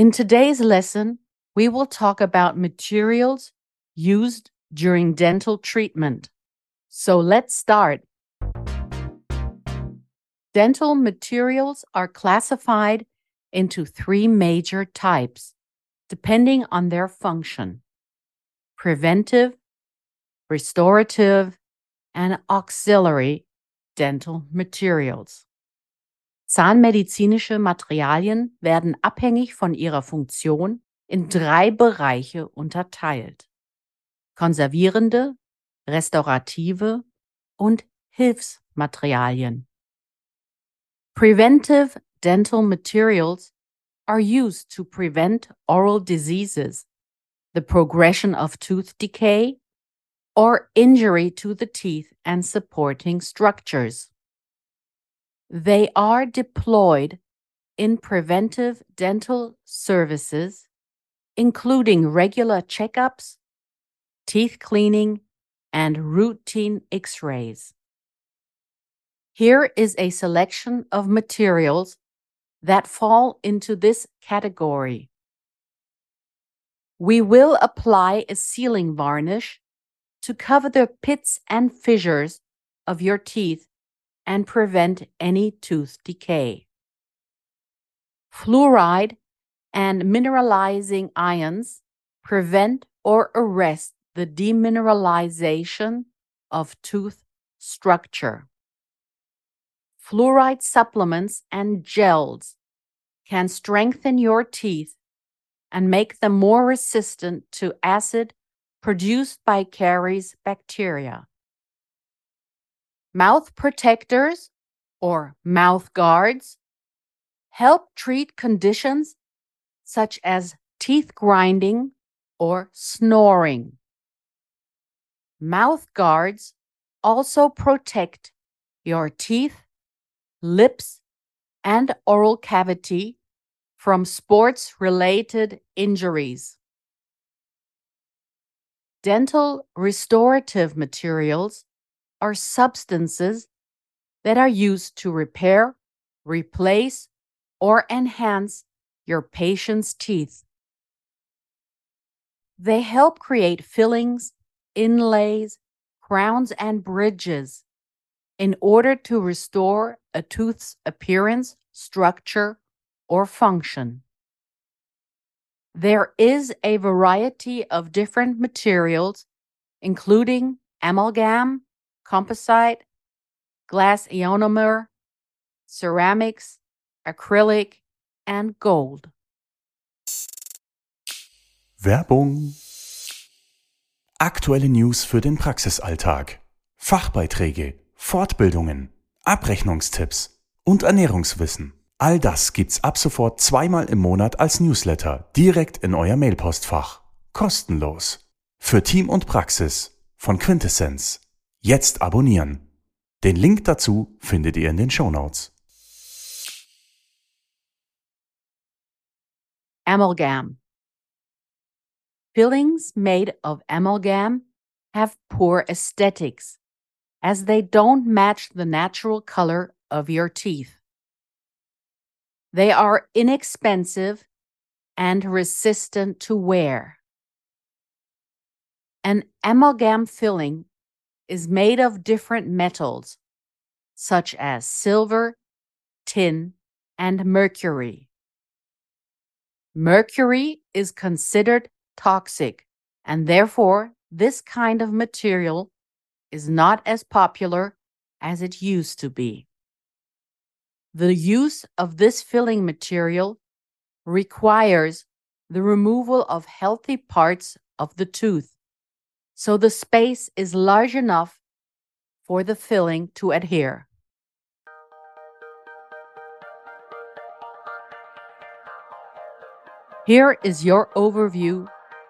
In today's lesson, we will talk about materials used during dental treatment. So let's start. Dental materials are classified into three major types, depending on their function preventive, restorative, and auxiliary dental materials. Zahnmedizinische Materialien werden abhängig von ihrer Funktion in drei Bereiche unterteilt. Konservierende, restaurative und Hilfsmaterialien. Preventive dental materials are used to prevent oral diseases, the progression of tooth decay, or injury to the teeth and supporting structures. They are deployed in preventive dental services, including regular checkups, teeth cleaning, and routine x rays. Here is a selection of materials that fall into this category. We will apply a sealing varnish to cover the pits and fissures of your teeth and prevent any tooth decay. Fluoride and mineralizing ions prevent or arrest the demineralization of tooth structure. Fluoride supplements and gels can strengthen your teeth and make them more resistant to acid produced by caries bacteria. Mouth protectors or mouth guards help treat conditions such as teeth grinding or snoring. Mouth guards also protect your teeth, lips, and oral cavity from sports related injuries. Dental restorative materials are substances that are used to repair, replace, or enhance your patient's teeth. They help create fillings, inlays, crowns, and bridges in order to restore a tooth's appearance, structure, or function. There is a variety of different materials, including amalgam, composite, glass ionomer, ceramics, acrylic, and gold. Werbung. Aktuelle News für den Praxisalltag. Fachbeiträge, Fortbildungen, Abrechnungstipps und Ernährungswissen. All das gibt's ab sofort zweimal im Monat als Newsletter direkt in euer Mailpostfach. Kostenlos. Für Team und Praxis von Quintessenz. Jetzt abonnieren. Den Link dazu findet ihr in den Show Notes. Amalgam. Fillings made of amalgam have poor aesthetics as they don't match the natural color of your teeth. They are inexpensive and resistant to wear. An amalgam filling is made of different metals, such as silver, tin, and mercury. Mercury is considered toxic, and therefore, this kind of material is not as popular as it used to be. The use of this filling material requires the removal of healthy parts of the tooth so the space is large enough for the filling to adhere. Here is your overview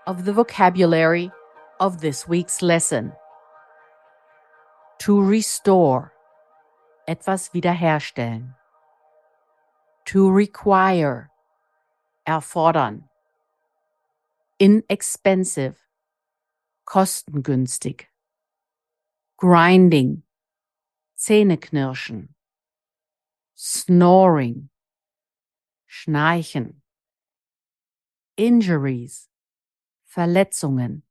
of the vocabulary of this week's lesson. To restore, etwas wiederherstellen. To require, erfordern. Inexpensive, kostengünstig. Grinding, Zähneknirschen. Snoring, Schnarchen. Injuries, Verletzungen.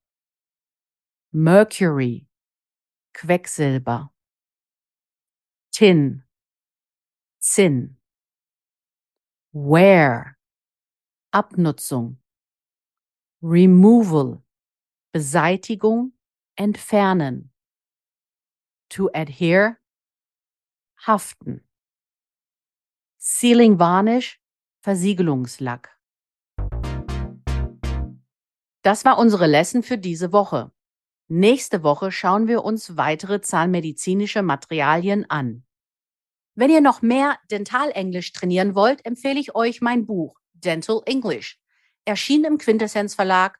Mercury, Quecksilber. Tin, Zinn. Wear, Abnutzung. Removal, Beseitigung, entfernen. To adhere, haften. Sealing Varnish, Versiegelungslack. Das war unsere Lesson für diese Woche. Nächste Woche schauen wir uns weitere zahnmedizinische Materialien an. Wenn ihr noch mehr Dentalenglisch trainieren wollt, empfehle ich euch mein Buch Dental English, erschienen im Quintessenz Verlag